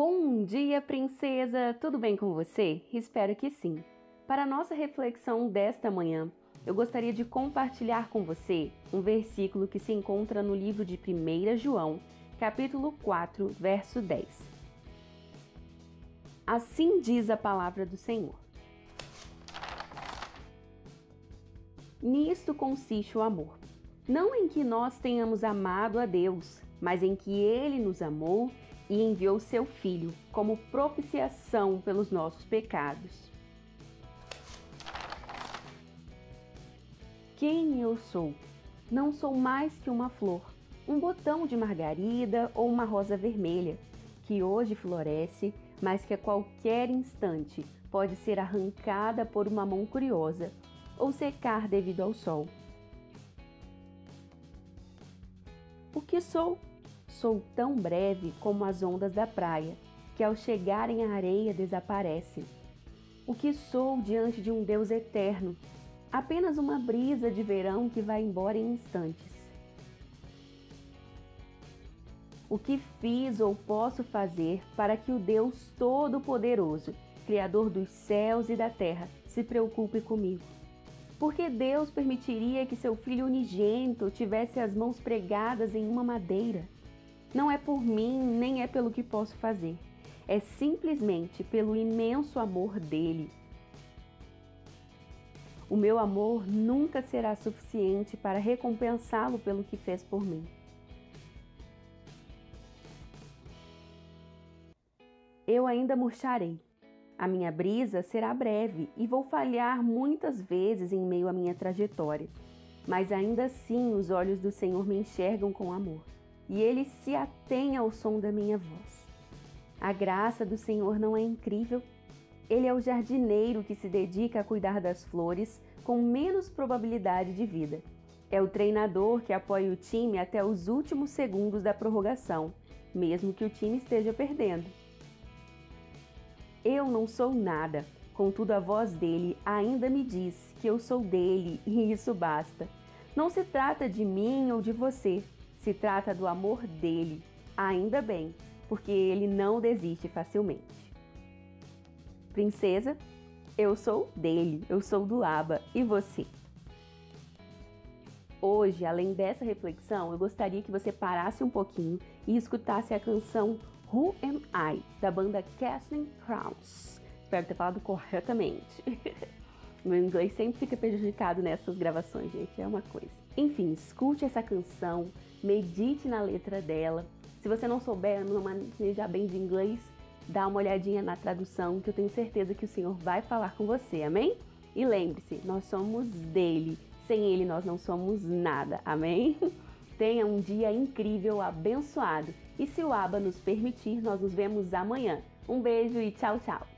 Bom dia, princesa! Tudo bem com você? Espero que sim. Para a nossa reflexão desta manhã, eu gostaria de compartilhar com você um versículo que se encontra no livro de 1 João, capítulo 4, verso 10. Assim diz a palavra do Senhor. Nisto consiste o amor. Não em que nós tenhamos amado a Deus, mas em que Ele nos amou e enviou seu Filho como propiciação pelos nossos pecados. Quem eu sou? Não sou mais que uma flor, um botão de margarida ou uma rosa vermelha, que hoje floresce, mas que a qualquer instante pode ser arrancada por uma mão curiosa ou secar devido ao sol. O que sou? Sou tão breve como as ondas da praia, que ao chegarem à areia desaparecem. O que sou diante de um Deus eterno? Apenas uma brisa de verão que vai embora em instantes. O que fiz ou posso fazer para que o Deus Todo-Poderoso, Criador dos céus e da terra, se preocupe comigo? Porque Deus permitiria que seu filho unigênito tivesse as mãos pregadas em uma madeira? Não é por mim, nem é pelo que posso fazer. É simplesmente pelo imenso amor dele. O meu amor nunca será suficiente para recompensá-lo pelo que fez por mim. Eu ainda murcharei. A minha brisa será breve e vou falhar muitas vezes em meio à minha trajetória, mas ainda assim os olhos do Senhor me enxergam com amor e ele se atém ao som da minha voz. A graça do Senhor não é incrível? Ele é o jardineiro que se dedica a cuidar das flores com menos probabilidade de vida. É o treinador que apoia o time até os últimos segundos da prorrogação, mesmo que o time esteja perdendo. Eu não sou nada, contudo a voz dele ainda me diz que eu sou dele e isso basta. Não se trata de mim ou de você, se trata do amor dele, ainda bem, porque ele não desiste facilmente. Princesa, eu sou dele, eu sou do Aba e você? Hoje, além dessa reflexão, eu gostaria que você parasse um pouquinho e escutasse a canção Who Am I, da banda Casting Crowns. Espero ter falado corretamente. Meu inglês sempre fica prejudicado nessas gravações, gente, é uma coisa. Enfim, escute essa canção, medite na letra dela. Se você não souber, não manejar bem de inglês, dá uma olhadinha na tradução que eu tenho certeza que o Senhor vai falar com você, amém? E lembre-se, nós somos dele. Sem ele nós não somos nada, amém? Tenha um dia incrível, abençoado. E se o Aba nos permitir, nós nos vemos amanhã. Um beijo e tchau, tchau.